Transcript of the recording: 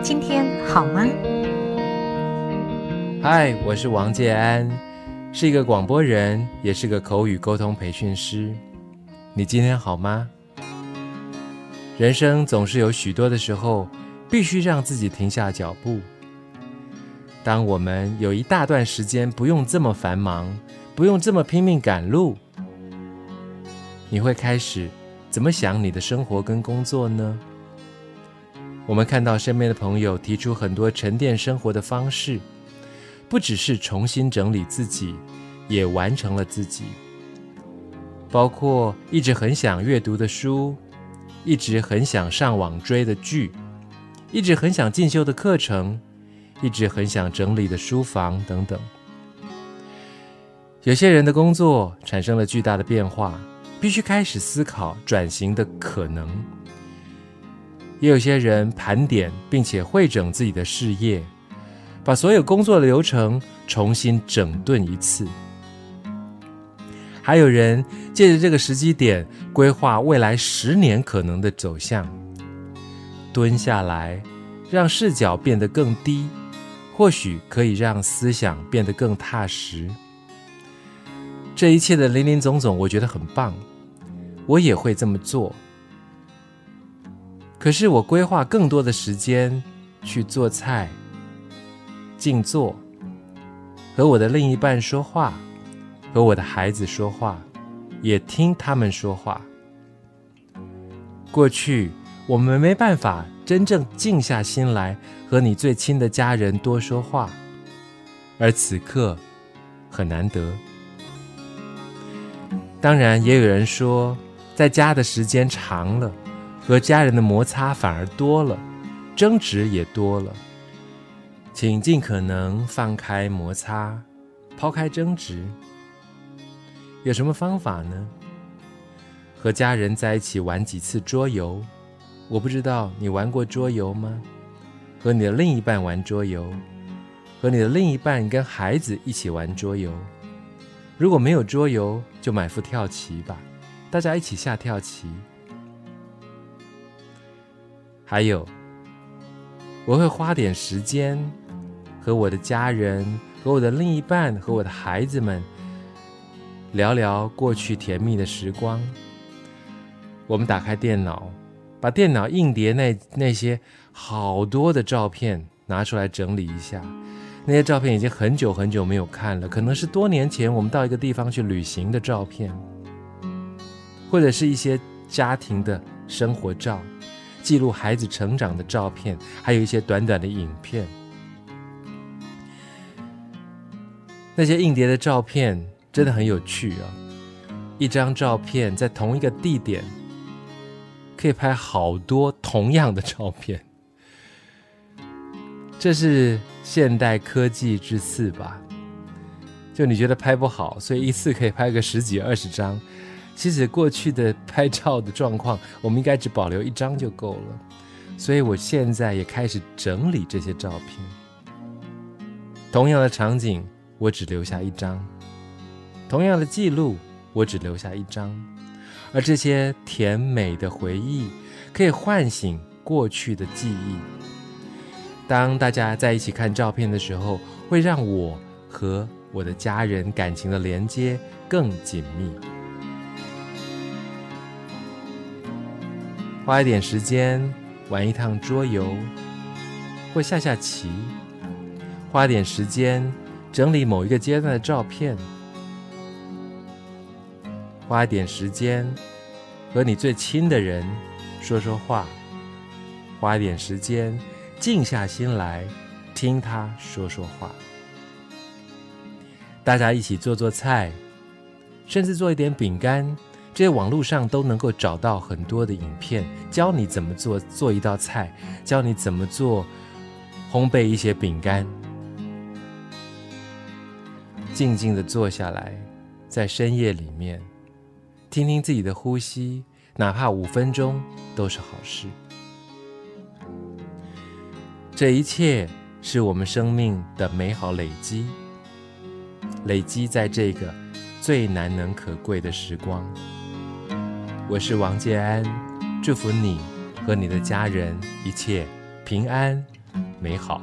今天好吗？嗨，我是王建安，是一个广播人，也是个口语沟通培训师。你今天好吗？人生总是有许多的时候，必须让自己停下脚步。当我们有一大段时间不用这么繁忙，不用这么拼命赶路，你会开始怎么想你的生活跟工作呢？我们看到身边的朋友提出很多沉淀生活的方式，不只是重新整理自己，也完成了自己。包括一直很想阅读的书，一直很想上网追的剧，一直很想进修的课程，一直很想整理的书房等等。有些人的工作产生了巨大的变化，必须开始思考转型的可能。也有些人盘点并且会整自己的事业，把所有工作的流程重新整顿一次。还有人借着这个时机点规划未来十年可能的走向，蹲下来，让视角变得更低，或许可以让思想变得更踏实。这一切的林林总总，我觉得很棒，我也会这么做。可是我规划更多的时间去做菜、静坐，和我的另一半说话，和我的孩子说话，也听他们说话。过去我们没办法真正静下心来和你最亲的家人多说话，而此刻很难得。当然，也有人说，在家的时间长了。和家人的摩擦反而多了，争执也多了。请尽可能放开摩擦，抛开争执。有什么方法呢？和家人在一起玩几次桌游。我不知道你玩过桌游吗？和你的另一半玩桌游，和你的另一半跟孩子一起玩桌游。如果没有桌游，就买副跳棋吧，大家一起下跳棋。还有，我会花点时间和我的家人、和我的另一半、和我的孩子们聊聊过去甜蜜的时光。我们打开电脑，把电脑硬碟那那些好多的照片拿出来整理一下。那些照片已经很久很久没有看了，可能是多年前我们到一个地方去旅行的照片，或者是一些家庭的生活照。记录孩子成长的照片，还有一些短短的影片。那些硬碟的照片真的很有趣啊！一张照片在同一个地点，可以拍好多同样的照片。这是现代科技之赐吧？就你觉得拍不好，所以一次可以拍个十几二十张。其实过去的拍照的状况，我们应该只保留一张就够了。所以我现在也开始整理这些照片。同样的场景，我只留下一张；同样的记录，我只留下一张。而这些甜美的回忆，可以唤醒过去的记忆。当大家在一起看照片的时候，会让我和我的家人感情的连接更紧密。花一点时间玩一趟桌游，或下下棋；花一点时间整理某一个阶段的照片；花一点时间和你最亲的人说说话；花一点时间静下心来听他说说话。大家一起做做菜，甚至做一点饼干。这些网络上都能够找到很多的影片，教你怎么做做一道菜，教你怎么做烘焙一些饼干。静静的坐下来，在深夜里面，听听自己的呼吸，哪怕五分钟都是好事。这一切是我们生命的美好累积，累积在这个最难能可贵的时光。我是王建安，祝福你和你的家人一切平安美好。